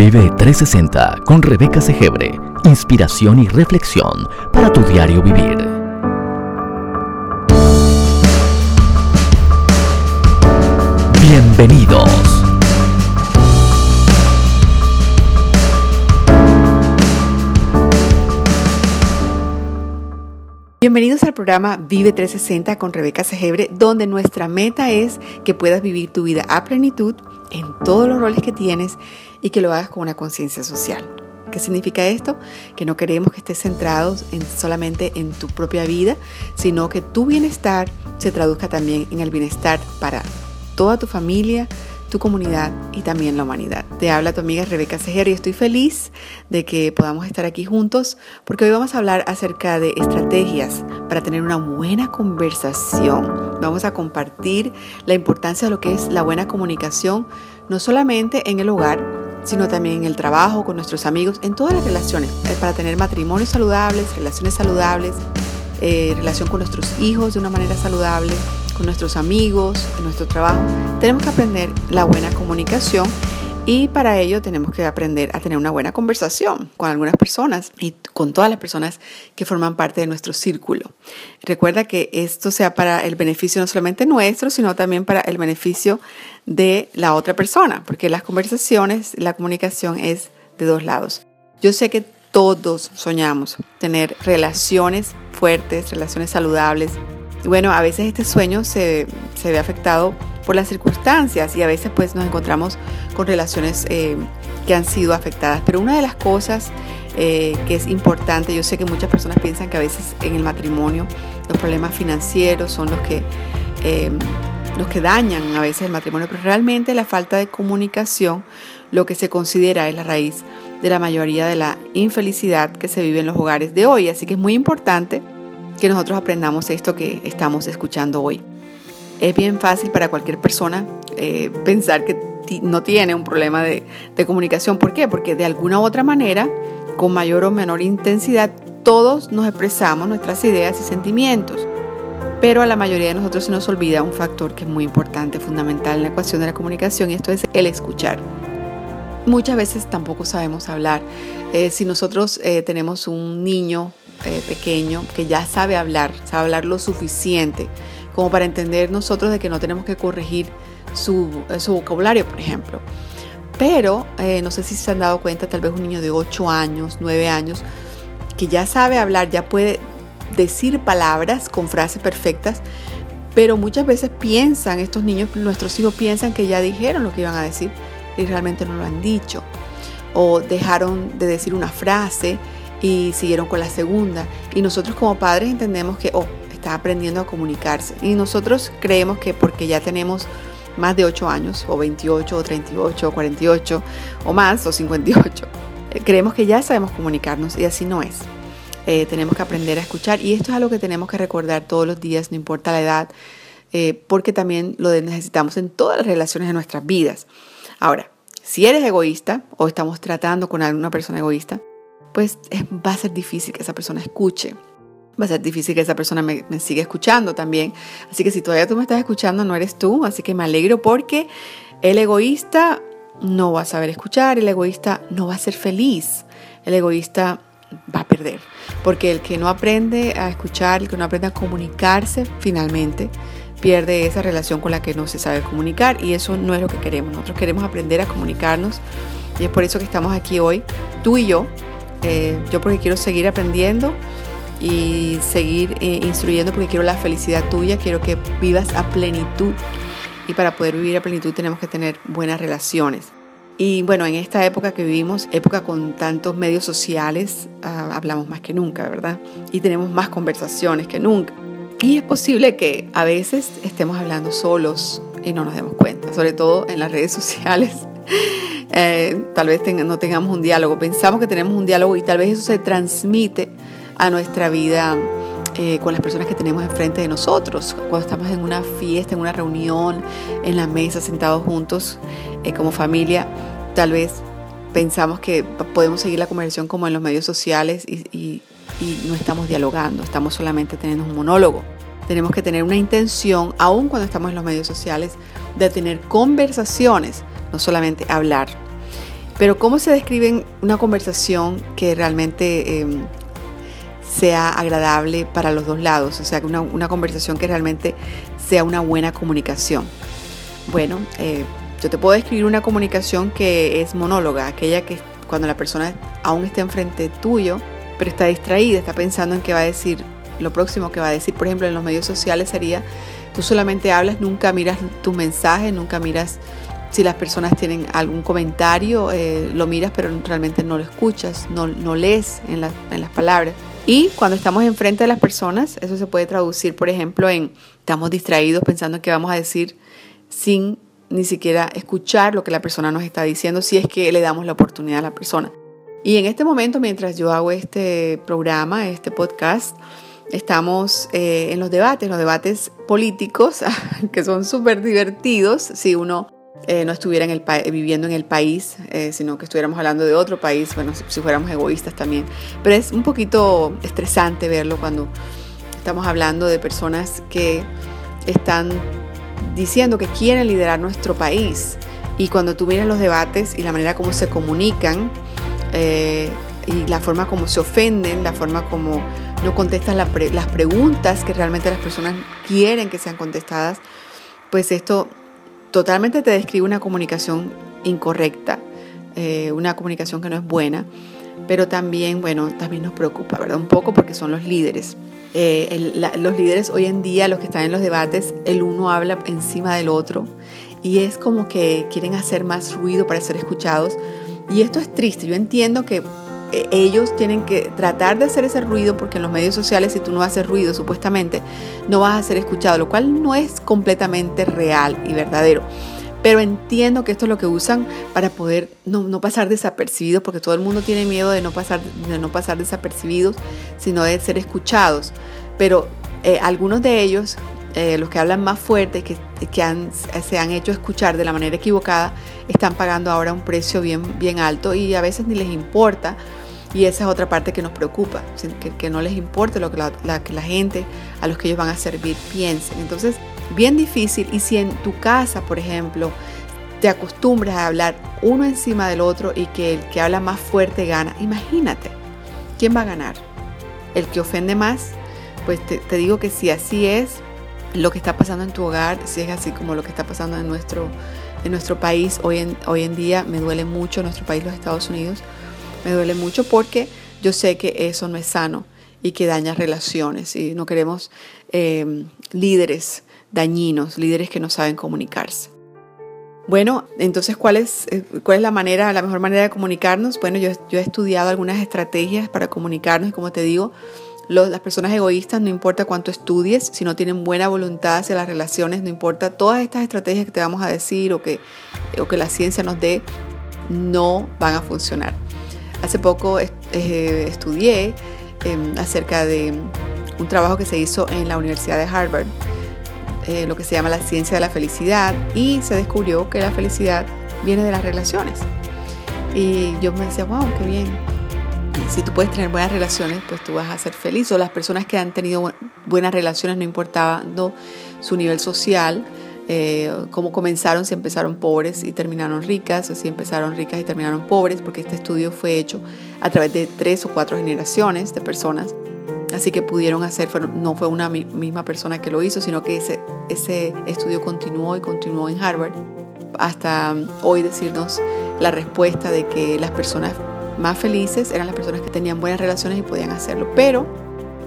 Vive 360 con Rebeca Segebre. Inspiración y reflexión para tu diario vivir. Bienvenidos. Bienvenidos al programa Vive 360 con Rebeca Segebre, donde nuestra meta es que puedas vivir tu vida a plenitud en todos los roles que tienes y que lo hagas con una conciencia social. ¿Qué significa esto? Que no queremos que estés centrado en, solamente en tu propia vida, sino que tu bienestar se traduzca también en el bienestar para toda tu familia, tu comunidad y también la humanidad. Te habla tu amiga Rebeca Seger y estoy feliz de que podamos estar aquí juntos porque hoy vamos a hablar acerca de estrategias para tener una buena conversación. Vamos a compartir la importancia de lo que es la buena comunicación, no solamente en el hogar, sino también en el trabajo, con nuestros amigos, en todas las relaciones, eh, para tener matrimonios saludables, relaciones saludables, eh, relación con nuestros hijos de una manera saludable, nuestros amigos, en nuestro trabajo. Tenemos que aprender la buena comunicación y para ello tenemos que aprender a tener una buena conversación con algunas personas y con todas las personas que forman parte de nuestro círculo. Recuerda que esto sea para el beneficio no solamente nuestro, sino también para el beneficio de la otra persona, porque las conversaciones, la comunicación es de dos lados. Yo sé que todos soñamos tener relaciones fuertes, relaciones saludables. Y bueno, a veces este sueño se, ve afectado por las circunstancias y a veces pues nos encontramos con relaciones eh, que han sido afectadas. Pero una de las cosas eh, que es importante, yo sé que muchas personas piensan que a veces en el matrimonio los problemas financieros son los que, eh, los que dañan a veces el matrimonio, pero realmente la falta de comunicación lo que se considera es la raíz de la mayoría de la infelicidad que se vive en los hogares de hoy. Así que es muy importante que nosotros aprendamos esto que estamos escuchando hoy. Es bien fácil para cualquier persona eh, pensar que no tiene un problema de, de comunicación. ¿Por qué? Porque de alguna u otra manera, con mayor o menor intensidad, todos nos expresamos nuestras ideas y sentimientos. Pero a la mayoría de nosotros se nos olvida un factor que es muy importante, fundamental en la ecuación de la comunicación, y esto es el escuchar. Muchas veces tampoco sabemos hablar. Eh, si nosotros eh, tenemos un niño eh, pequeño que ya sabe hablar, sabe hablar lo suficiente como para entender nosotros de que no tenemos que corregir su, su vocabulario, por ejemplo. Pero no sé si se han dado cuenta, tal vez un niño de 8 años, 9 años, que ya sabe hablar, ya puede decir palabras con frases perfectas, pero muchas veces piensan, estos niños, nuestros hijos piensan que ya dijeron lo que iban a decir y realmente no lo han dicho. O dejaron de decir una frase y siguieron con la segunda. Y nosotros como padres entendemos que, oh, está aprendiendo a comunicarse. Y nosotros creemos que porque ya tenemos más de 8 años, o 28, o 38, o 48, o más, o 58, eh, creemos que ya sabemos comunicarnos y así no es. Eh, tenemos que aprender a escuchar y esto es algo que tenemos que recordar todos los días, no importa la edad, eh, porque también lo necesitamos en todas las relaciones de nuestras vidas. Ahora, si eres egoísta o estamos tratando con alguna persona egoísta, pues va a ser difícil que esa persona escuche. Va a ser difícil que esa persona me, siga escuchando también. Así que si todavía tú me estás escuchando, no eres tú. Así que me alegro porque el egoísta no va a saber escuchar, el egoísta no va a ser feliz, el egoísta va a perder. Porque el que no aprende a escuchar, el que no aprende a comunicarse, finalmente pierde esa relación con la que no se sabe comunicar y eso no es lo que queremos. Nosotros queremos aprender a comunicarnos y es por eso que estamos aquí hoy, tú y yo. Eh, yo porque quiero seguir aprendiendo y seguir eh, instruyendo porque quiero la felicidad tuya, quiero que vivas a plenitud y para poder vivir a plenitud tenemos que tener buenas relaciones. Y bueno, en esta época que vivimos, época con tantos medios sociales, ah, hablamos más que nunca, ¿verdad? Y tenemos más conversaciones que nunca. Y es posible que a veces estemos hablando solos y no nos demos cuenta, sobre todo en las redes sociales. Eh, tal vez no tengamos un diálogo, pensamos que tenemos un diálogo y tal vez eso se transmite a nuestra vida eh, con las personas que tenemos enfrente de nosotros. Cuando estamos en una fiesta, en una reunión, en la mesa, sentados juntos eh, como familia, tal vez pensamos que podemos seguir la conversación como en los medios sociales y y no estamos dialogando, estamos solamente teniendo un monólogo. Tenemos que tener una intención, aun cuando estamos en los medios sociales, de tener conversaciones, no solamente hablar. Pero ¿cómo se describe una conversación que realmente em, sea agradable para los dos lados? O sea, una, conversación que realmente sea una buena comunicación. Bueno, eh, yo te puedo describir una comunicación que es monóloga, aquella que cuando la persona aún está enfrente tuyo, pero está distraída, está pensando en qué va a decir, lo próximo que va a decir. Por ejemplo, en los medios sociales sería, tú solamente hablas, nunca miras tus mensajes, nunca miras si las personas tienen algún comentario, eh, lo miras, pero realmente no lo escuchas, no, no lees en, en las palabras. Y cuando estamos enfrente de las personas, eso se puede traducir, por ejemplo, en estamos distraídos pensando en qué vamos a decir sin ni siquiera escuchar lo que la persona nos está diciendo si es que le damos la oportunidad a la persona. Y en este momento, mientras yo hago este programa, este podcast, estamos eh, en los debates, los debates políticos, que son súper divertidos si uno eh, no estuviera en el viviendo en el país, eh, sino que estuviéramos hablando de otro país, bueno, si, fuéramos egoístas también. Pero es un poquito estresante verlo cuando estamos hablando de personas que están diciendo que quieren liderar nuestro país. Y cuando tú miras los debates y la manera como se comunican eh, y la forma como se ofenden, la forma como no contestan las preguntas que realmente las personas quieren que sean contestadas, pues esto totalmente te describe una comunicación incorrecta, eh, una comunicación que no es buena, pero también, bueno, también nos preocupa, ¿verdad? Un poco porque son los líderes. Eh, los líderes hoy en día, los que están en los debates, el uno habla encima del otro y es como que quieren hacer más ruido para ser escuchados. Y esto es triste. Yo entiendo que ellos tienen que tratar de hacer ese ruido porque en los medios sociales si tú no haces ruido supuestamente no vas a ser escuchado, lo cual no es completamente real y verdadero. Pero entiendo que esto es lo que usan para poder no, pasar desapercibidos, porque todo el mundo tiene miedo de no pasar, de no pasar desapercibidos, sino de ser escuchados. Pero eh, algunos de ellos, eh, los que hablan más fuerte, que, que se han hecho escuchar de la manera equivocada, están pagando ahora un precio bien, bien alto y a veces ni les importa. Y esa es otra parte que nos preocupa, que, que no les importe lo que la, que la gente a los que ellos van a servir piensen. Entonces, bien difícil. Y si en tu casa, por ejemplo, te acostumbras a hablar uno encima del otro y que el que habla más fuerte gana, imagínate, ¿quién va a ganar? ¿El que ofende más? Pues te, digo que si así es lo que está pasando en tu hogar, si es así como lo que está pasando en nuestro, en nuestro país hoy en, hoy en día, me duele mucho, nuestro país, los Estados Unidos, me duele mucho porque yo sé que eso no es sano y que daña relaciones y no queremos eh, líderes dañinos, líderes que no saben comunicarse. Bueno, entonces, ¿cuál es, eh, cuál es la manera, la mejor manera de comunicarnos? Bueno, yo, he estudiado algunas estrategias para comunicarnos y como te digo, las personas egoístas, no importa cuánto estudies, si no tienen buena voluntad hacia las relaciones, no importa todas estas estrategias que te vamos a decir o que, o que la ciencia nos dé, no van a funcionar. Hace poco eh, estudié em, acerca de un trabajo que se hizo en la Universidad de Harvard eh, lo que se llama la ciencia de la felicidad y se descubrió que la felicidad viene de las relaciones. Y yo me decía, wow, qué bien. Si tú puedes tener buenas relaciones, pues tú vas a ser feliz. O las personas que han tenido buenas relaciones, no importando su nivel social, eh, cómo comenzaron, si empezaron pobres y terminaron ricas, o si empezaron ricas y terminaron pobres, porque este estudio fue hecho a través de tres o cuatro generaciones de personas. Así que pudieron hacer, no fue una misma persona que lo hizo, sino que ese, ese estudio continuó y continuó en Harvard hasta um, hoy decirnos la respuesta de que las personas más felices eran las personas que tenían buenas relaciones y podían hacerlo. Pero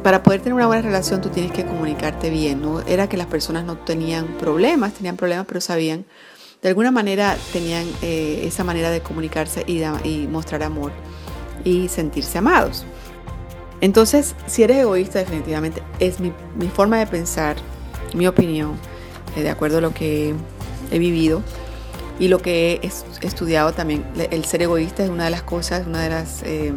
para poder tener una buena relación tú tienes que comunicarte bien. No era que las personas no tenían problemas, tenían problemas, pero sabían, de alguna manera tenían eh, esa manera de comunicarse y, mostrar amor y sentirse amados. Entonces, si eres egoísta, definitivamente es mi, forma de pensar, mi opinión, eh, de acuerdo a lo que he vivido y lo que he estudiado también. El ser egoísta es una de las cosas, una de las eh,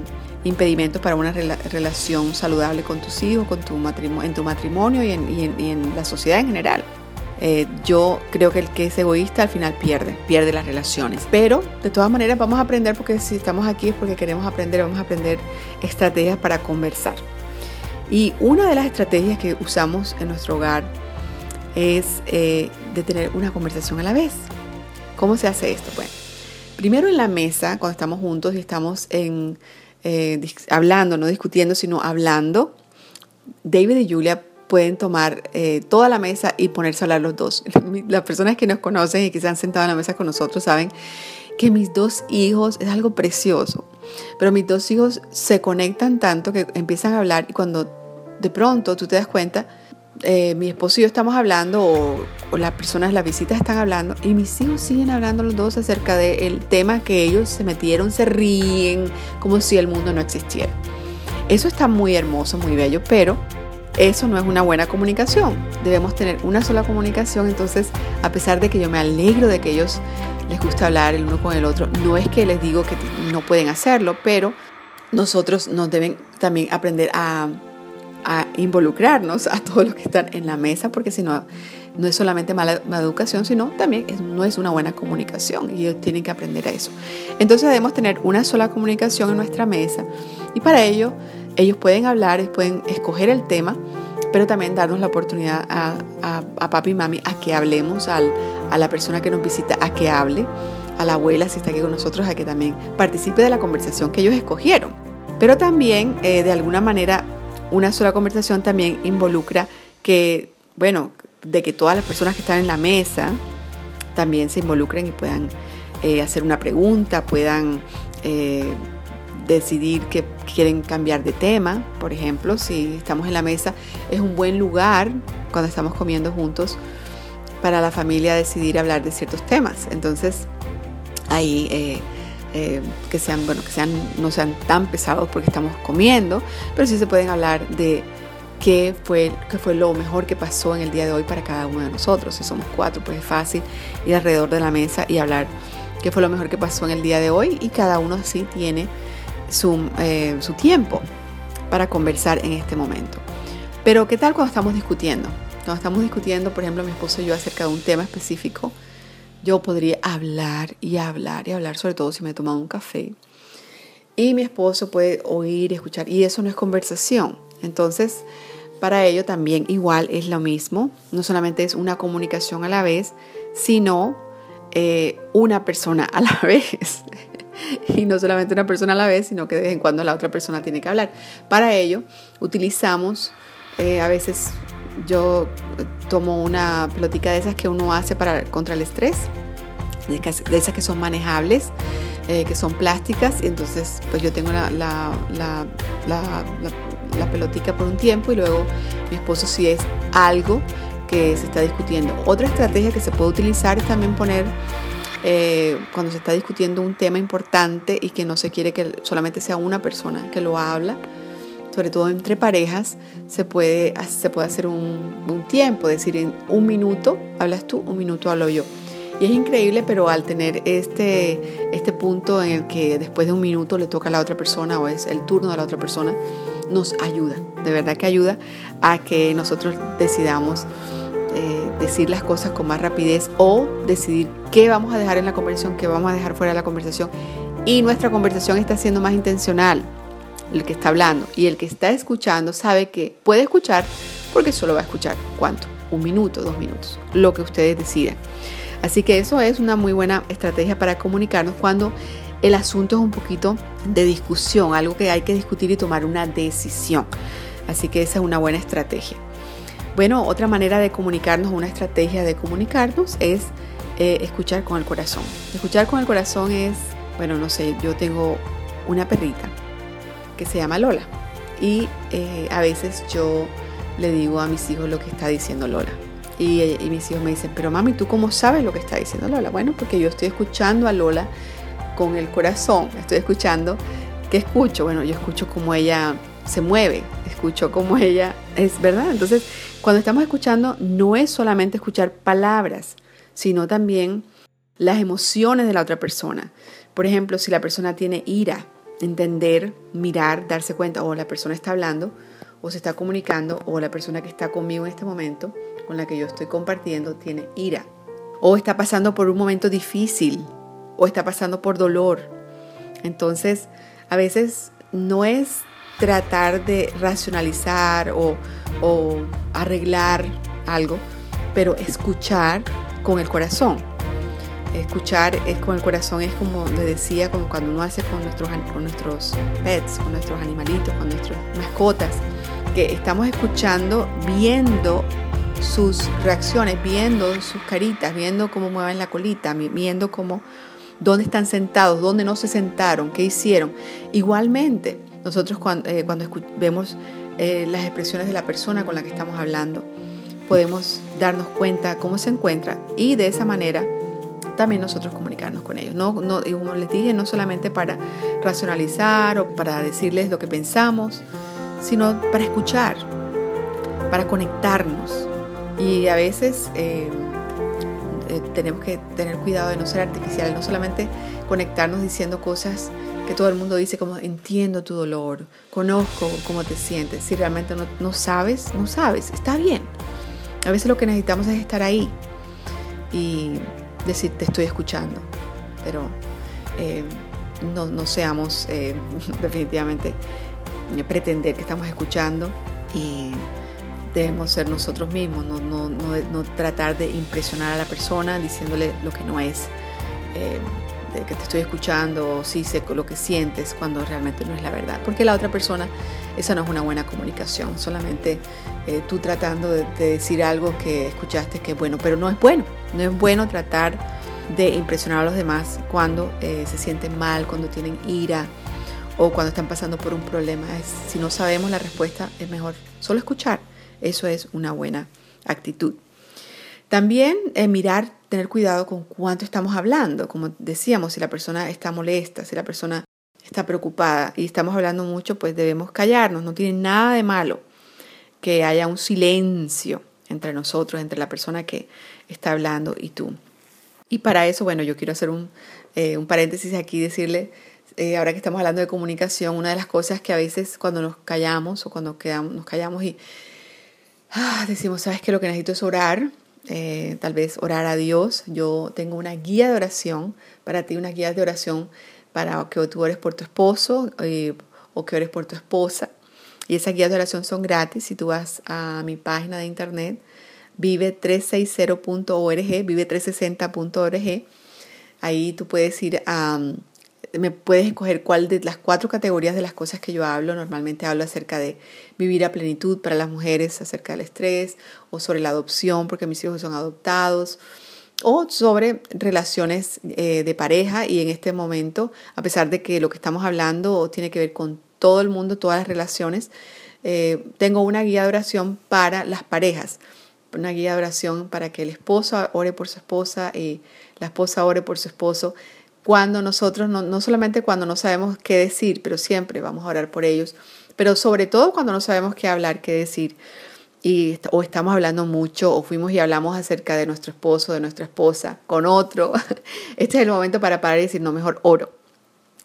impedimentos para una relación saludable con tus hijos, con tu matrimonio, en tu matrimonio y en la sociedad en general. Eh, yo creo que el que es egoísta al final pierde, pierde las relaciones. Pero de todas maneras vamos a aprender porque si estamos aquí es porque queremos aprender, vamos a aprender estrategias para conversar. Y una de las estrategias que usamos en nuestro hogar es eh, de tener una conversación a la vez. ¿Cómo se hace esto? Bueno, primero en la mesa, cuando estamos juntos y estamos en, eh, hablando, no discutiendo, sino hablando, David y Julia pueden tomar eh, toda la mesa y ponerse a hablar los dos. Las personas que nos conocen y que se han sentado en la mesa con nosotros saben que mis dos hijos es algo precioso, pero mis dos hijos se conectan tanto que empiezan a hablar y cuando de pronto tú te das cuenta, eh, mi esposo y yo estamos hablando o, las personas, las visitas están hablando y mis hijos siguen hablando los dos acerca del tema que ellos se metieron, se ríen como si el mundo no existiera. Eso está muy hermoso, muy bello, pero eso no es una buena comunicación. Debemos tener una sola comunicación, entonces a pesar de que yo me alegro de que ellos les gusta hablar el uno con el otro, no es que les digo que no pueden hacerlo, pero nosotros nos deben también aprender a a involucrarnos a todos los que están en la mesa, porque si no, no es solamente mala, educación, sino también no es una buena comunicación y ellos tienen que aprender a eso. Entonces debemos tener una sola comunicación en nuestra mesa y para ello ellos pueden hablar, pueden escoger el tema, pero también darnos la oportunidad a, a, papi y mami a que hablemos, al, a la persona que nos visita a que hable, a la abuela si está aquí con nosotros a que también participe de la conversación que ellos escogieron. Pero también eh, de alguna manera una sola conversación también involucra que, bueno, de que todas las personas que están en la mesa también se involucren y puedan eh, hacer una pregunta, puedan eh, decidir que quieren cambiar de tema. Por ejemplo, si estamos en la mesa, es un buen lugar cuando estamos comiendo juntos para la familia decidir hablar de ciertos temas. Entonces, ahí eh, eh, que sean, bueno, que sean, no sean tan pesados porque estamos comiendo, pero sí se pueden hablar de qué fue, qué fue lo mejor que pasó en el día de hoy para cada uno de nosotros. Si somos cuatro, pues es fácil ir alrededor de la mesa y hablar qué fue lo mejor que pasó en el día de hoy y cada uno así tiene su, eh, su tiempo para conversar en este momento. Pero ¿qué tal cuando estamos discutiendo? Cuando estamos discutiendo, por ejemplo, mi esposo y yo acerca de un tema específico, yo podría hablar y hablar y hablar, sobre todo si me he tomado un café. Y mi esposo puede oír, escuchar, y eso no es conversación. Entonces, para ello también igual es lo mismo. No solamente es una comunicación a la vez, sino eh, una persona a la vez. y no solamente una persona a la vez, sino que de vez en cuando la otra persona tiene que hablar. Para ello, utilizamos eh, a veces yo tomo una pelotica de esas que uno hace para, contra el estrés, de, esas que son manejables, eh, que son plásticas, y entonces pues yo tengo la, la, la, por un tiempo y luego mi esposo si es algo que se está discutiendo. Otra estrategia que se puede utilizar es también poner eh, cuando se está discutiendo un tema importante y que no se quiere que solamente sea una persona que lo habla, sobre todo entre parejas, se puede, se puede hacer un, tiempo, decir, en un minuto hablas tú, un minuto hablo yo. Y es increíble, pero al tener este, este punto en el que después de un minuto le toca a la otra persona o es el turno de la otra persona, nos ayuda, de verdad que ayuda a que nosotros decidamos eh, decir las cosas con más rapidez o decidir qué vamos a dejar en la conversación, qué vamos a dejar fuera de la conversación. Y nuestra conversación está siendo más intencional, el que está hablando y el que está escuchando sabe que puede escuchar porque solo va a escuchar cuánto, un minuto, dos minutos, lo que ustedes decidan. Así que eso es una muy buena estrategia para comunicarnos cuando el asunto es un poquito de discusión, algo que hay que discutir y tomar una decisión. Así que esa es una buena estrategia. Bueno, otra manera de comunicarnos, una estrategia de comunicarnos es eh, escuchar con el corazón. Escuchar con el corazón es, bueno, no sé, yo tengo una perrita que se llama Lola. Y eh, a veces yo le digo a mis hijos lo que está diciendo Lola. Y, mis hijos me dicen, pero mami, ¿tú cómo sabes lo que está diciendo Lola? Bueno, porque yo estoy escuchando a Lola con el corazón, estoy escuchando, ¿qué escucho? Bueno, yo escucho cómo ella se mueve, escucho cómo ella es, ¿verdad? Entonces, cuando estamos escuchando, no es solamente escuchar palabras, sino también las emociones de la otra persona. Por ejemplo, si la persona tiene ira, entender, mirar, darse cuenta, o la persona está hablando, o se está comunicando, o la persona que está conmigo en este momento, con la que yo estoy compartiendo, tiene ira, o está pasando por un momento difícil, o está pasando por dolor. Entonces, a veces no es tratar de racionalizar o, arreglar algo, pero escuchar con el corazón. Escuchar es con el corazón, es como le decía, como cuando uno hace con nuestros, con nuestros pets, con nuestros animalitos, con nuestras mascotas, que estamos escuchando, viendo sus reacciones, viendo sus caritas, viendo cómo mueven la colita, viendo cómo, dónde están sentados, dónde no se sentaron, qué hicieron. Igualmente, nosotros cuando, eh, cuando vemos eh, las expresiones de la persona con la que estamos hablando, podemos darnos cuenta cómo se encuentra y de esa manera también nosotros comunicarnos con ellos. No, no, como les dije, no solamente para racionalizar o para decirles lo que pensamos, sino para escuchar, para conectarnos. Y a veces eh, eh, tenemos que tener cuidado de no ser artificiales, no solamente conectarnos diciendo cosas que todo el mundo dice como entiendo tu dolor, conozco cómo te sientes. Si realmente no, no sabes, no sabes, está bien. A veces lo que necesitamos es estar ahí y decir te estoy escuchando, pero eh, no, no, seamos definitivamente pretender que estamos escuchando y debemos ser nosotros mismos, no, no, no, tratar de impresionar a la persona diciéndole lo que no es, eh, que te estoy escuchando o sí sé lo que sientes cuando realmente no es la verdad. Porque la otra persona, esa no es una buena comunicación, solamente eh, tú tratando de, decir algo que escuchaste que es bueno, pero no es bueno, no es bueno tratar de impresionar a los demás cuando eh, se sienten mal, cuando tienen ira o cuando están pasando por un problema. si no sabemos la respuesta, es mejor solo escuchar eso es una buena actitud. También eh, mirar, tener cuidado con cuánto estamos hablando. Como decíamos, si la persona está molesta, si la persona está preocupada y estamos hablando mucho, pues debemos callarnos. No tiene nada de malo que haya un silencio entre nosotros, entre la persona que está hablando y tú. Y para eso, bueno, yo quiero hacer un, eh, paréntesis aquí, decirle, eh, ahora que estamos hablando de comunicación, una de las cosas que a veces cuando nos callamos o cuando quedamos, nos callamos y ah, decimos, ¿sabes qué? Lo que necesito es orar, eh, tal vez orar a Dios. Yo tengo una guía de oración para ti, una guía de oración para que tú ores por tu esposo eh, o que ores por tu esposa. Y esas guías de oración son gratis. Si tú vas a mi página de internet, vive360.org, vive360.org, ahí tú puedes ir a me puedes escoger cuál de las cuatro categorías de las cosas que yo hablo. Normalmente hablo acerca de vivir a plenitud para las mujeres, acerca del estrés, o sobre la adopción, porque mis hijos son adoptados, o sobre relaciones eh, de pareja. Y en este momento, a pesar de que lo que estamos hablando tiene que ver con todo el mundo, todas las relaciones, eh, tengo una guía de oración para las parejas. Una guía de oración para que el esposo ore por su esposa y la esposa ore por su esposo cuando nosotros, no, no solamente cuando no sabemos qué decir, pero siempre vamos a orar por ellos, pero sobre todo cuando no sabemos qué hablar, qué decir, y, o estamos hablando mucho, o fuimos y hablamos acerca de nuestro esposo, de nuestra esposa, con otro, este es el momento para parar y decir, no, mejor oro.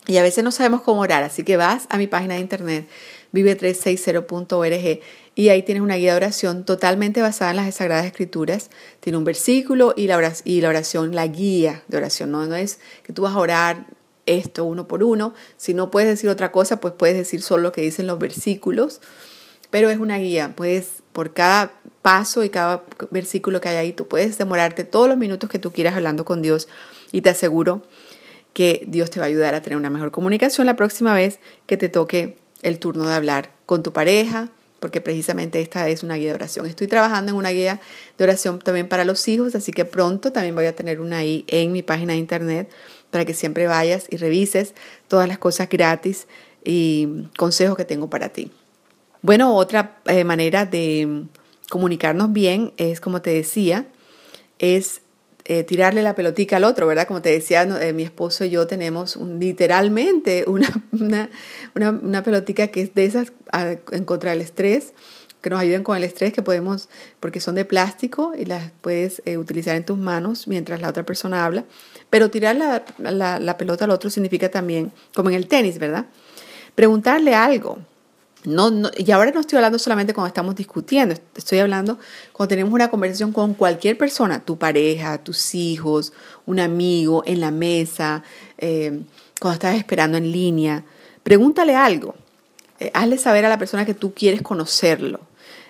Y a veces no sabemos cómo orar, así que vas a mi página de internet, vive360.org, y ahí tienes una guía de oración totalmente basada en las Sagradas Escrituras. Tiene un versículo y la oración, la guía de oración. ¿no? no es que tú vas a orar esto uno por uno. Si no puedes decir otra cosa, pues puedes decir solo lo que dicen los versículos. Pero es una guía. Puedes, por cada paso y cada versículo que hay ahí, tú puedes demorarte todos los minutos que tú quieras hablando con Dios. Y te aseguro que Dios te va a ayudar a tener una mejor comunicación la próxima vez que te toque el turno de hablar con tu pareja, porque precisamente esta es una guía de oración. Estoy trabajando en una guía de oración también para los hijos, así que pronto también voy a tener una ahí en mi página de internet para que siempre vayas y revises todas las cosas gratis y consejos que tengo para ti. Bueno, otra eh, manera de comunicarnos bien es, como te decía, es eh, tirarle la pelotica al otro, ¿verdad? Como te decía, eh, mi esposo y yo tenemos literalmente una, una, una, pelotica que es de esas en contra del estrés, que nos ayudan con el estrés, que podemos, porque son de plástico y las puedes eh, utilizar en tus manos mientras la otra persona habla. Pero tirar la, la, la pelota al otro significa también, como en el tenis, ¿verdad? Preguntarle algo, y ahora no estoy hablando solamente cuando estamos discutiendo, estoy hablando cuando tenemos una conversación con cualquier persona, tu pareja, tus hijos, un amigo, en la mesa, eh, cuando estás esperando en línea. Pregúntale algo. Eh, hazle saber a la persona que tú quieres conocerlo.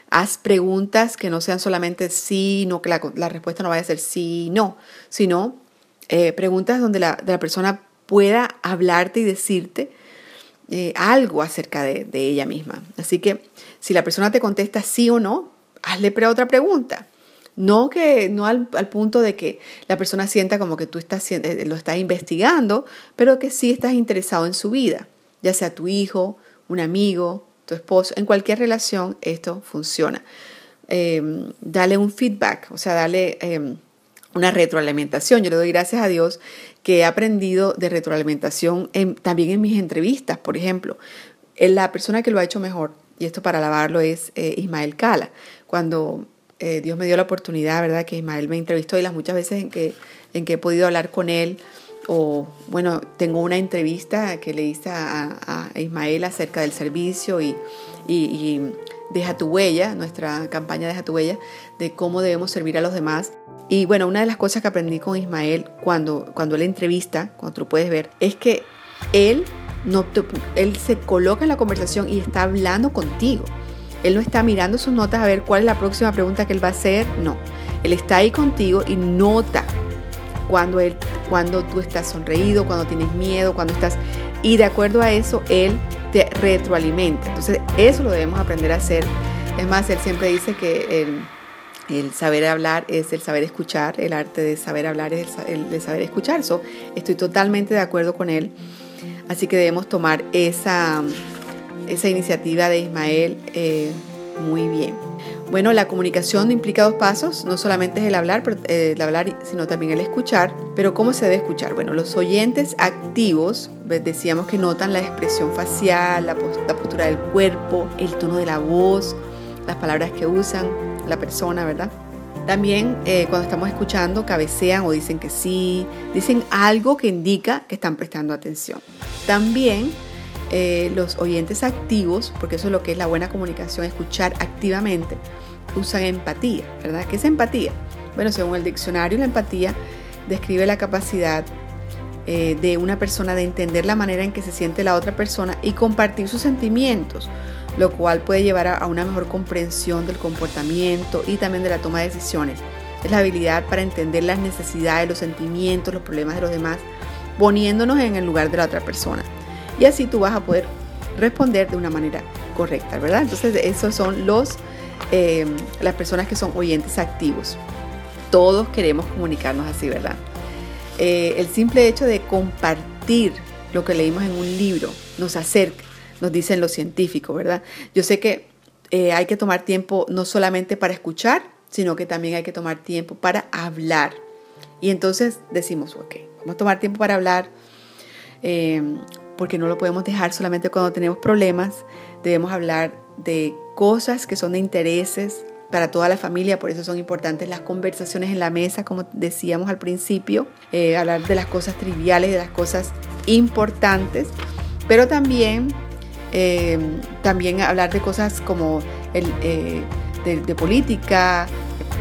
Haz preguntas que no sean solamente sí, no que la, respuesta no vaya a ser sí, no, sino Eh, preguntas donde la, persona pueda hablarte y decirte eh, algo acerca de, ella misma. Así que si la persona te contesta sí o no, hazle otra pregunta. No, que, no al, punto de que la persona sienta como que tú estás, eh, lo estás investigando, pero que sí estás interesado en su vida, ya sea tu hijo, un amigo, tu esposo, en cualquier relación esto funciona. Em, dale un feedback, o sea, dale em, una retroalimentación. Yo le doy gracias a Dios que he aprendido de retroalimentación también en mis entrevistas, por ejemplo. La persona que lo ha hecho mejor, y esto para alabarlo, es eh, Ismael Cala. Cuando eh, Dios me dio la oportunidad, ¿verdad? Que Ismael me entrevistó y las muchas veces en que, en que he podido hablar con él, o bueno, tengo una entrevista que le hice a, Ismael acerca del servicio y, y, Deja tu huella, nuestra campaña Deja tu huella, de cómo debemos servir a los demás. Y bueno, una de las cosas que aprendí con Ismael cuando, cuando él entrevista, cuando tú puedes ver, es que él, no él se coloca en la conversación y está hablando contigo. Él no está mirando sus notas a ver cuál es la próxima pregunta que él va a hacer. No, él está ahí contigo y nota cuando, él, cuando tú estás sonreído, cuando tienes miedo, cuando estás... Y de acuerdo a eso, él te retroalimenta. Entonces, eso lo debemos aprender a hacer. Es más, él siempre dice que el, el saber hablar es el saber escuchar, el arte de saber hablar es el, de saber escuchar. So, estoy totalmente de acuerdo con él. Así que debemos tomar esa, esa iniciativa de Ismael eh, muy bien. Bueno, la comunicación implica dos pasos, no solamente es el hablar, eh, el hablar, sino también el escuchar. Pero ¿cómo se debe escuchar? Bueno, los oyentes activos, decíamos que notan la expresión facial, la, postura del cuerpo, el tono de la voz, las palabras que usan la persona, ¿verdad? También eh, cuando estamos escuchando cabecean o dicen que sí, dicen algo que indica que están prestando atención. También eh, los oyentes activos, porque eso es lo que es la buena comunicación, escuchar activamente, usan empatía, ¿verdad? ¿Qué es empatía? Bueno, según el diccionario, la empatía describe la capacidad eh, de una persona de entender la manera en que se siente la otra persona y compartir sus sentimientos, lo cual puede llevar a, una mejor comprensión del comportamiento y también de la toma de decisiones. Es la habilidad para entender las necesidades, los sentimientos, los problemas de los demás, poniéndonos en el lugar de la otra persona. Y así tú vas a poder responder de una manera correcta, ¿verdad? Entonces, esos son los eh, las personas que son oyentes activos. Todos queremos comunicarnos así, ¿verdad? Eh, el simple hecho de compartir lo que leímos en un libro nos acerca, nos dicen los científicos, ¿verdad? Yo sé que eh, hay que tomar tiempo no solamente para escuchar, sino que también hay que tomar tiempo para hablar. Y entonces decimos, ok, vamos a tomar tiempo para hablar, porque no lo podemos dejar solamente cuando tenemos problemas, debemos hablar de cosas que son de intereses para toda la familia, por eso son importantes las conversaciones en la mesa, como decíamos al principio, eh, hablar de las cosas triviales, de las cosas importantes, pero también, eh, también hablar de cosas como el, eh, de, política,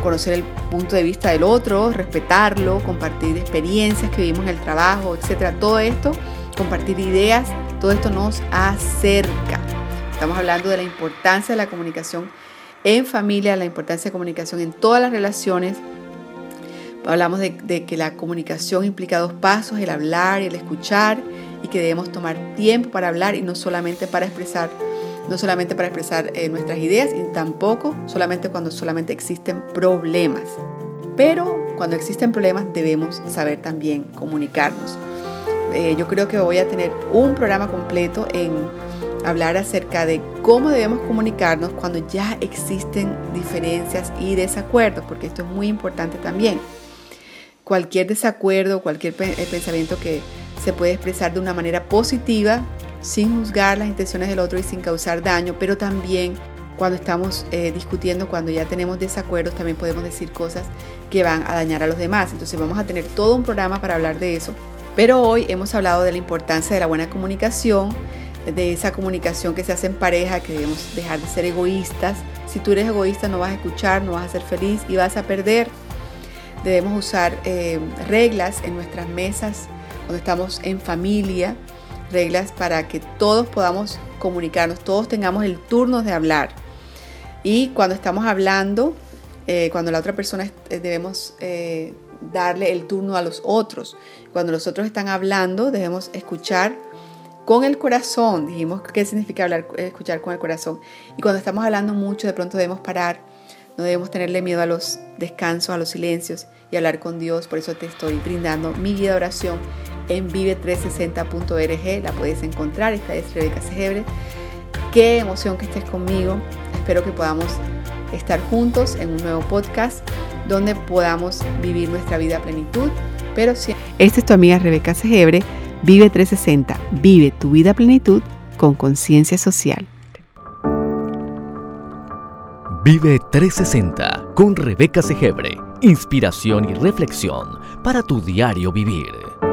conocer el punto de vista del otro, respetarlo, compartir experiencias que vivimos en el trabajo, etcétera. Todo esto, compartir ideas, todo esto nos acerca. Estamos hablando de la importancia de la comunicación en familia, la importancia de comunicación en todas las relaciones. Hablamos de, que la comunicación implica dos pasos, el hablar y el escuchar, y que debemos tomar tiempo para hablar y no solamente para expresar, no solamente para expresar eh, nuestras ideas, y tampoco solamente cuando solamente existen problemas. Pero cuando existen problemas debemos saber también comunicarnos. Eh, yo creo que voy a tener un programa completo en hablar acerca de cómo debemos comunicarnos cuando ya existen diferencias y desacuerdos, porque esto es muy importante también. Cualquier desacuerdo, cualquier eh, pensamiento que se puede expresar de una manera positiva, sin juzgar las intenciones del otro y sin causar daño, pero también cuando estamos eh, discutiendo, cuando ya tenemos desacuerdos, también podemos decir cosas que van a dañar a los demás. Entonces vamos a tener todo un programa para hablar de eso. Pero hoy hemos hablado de la importancia de la buena comunicación, de esa comunicación que se hace en pareja, que debemos dejar de ser egoístas. Si tú eres egoísta no vas a escuchar, no vas a ser feliz y vas a perder. Debemos usar eh, reglas en nuestras mesas cuando estamos en familia, reglas para que todos podamos comunicarnos, todos tengamos el turno de hablar. Y cuando estamos hablando, eh, cuando la otra persona eh, debemos darle el turno a los otros. Cuando los otros están hablando, debemos escuchar con el corazón. Dijimos qué significa hablar, escuchar con el corazón. Y cuando estamos hablando mucho, de pronto debemos parar. No debemos tenerle miedo a los descansos, a los silencios y hablar con Dios. Por eso te estoy brindando mi guía de oración en vive360.org. La puedes encontrar. Esta es Rebeca Segebre. Qué emoción que estés conmigo. Espero que podamos estar juntos en un nuevo podcast donde podamos vivir nuestra vida plenitud. Pero si... Esta es tu amiga Rebeca Segebre. Vive 360. Vive tu vida plenitud con conciencia social. Vive 360 con Rebeca Segebre. Inspiración y reflexión para tu diario vivir.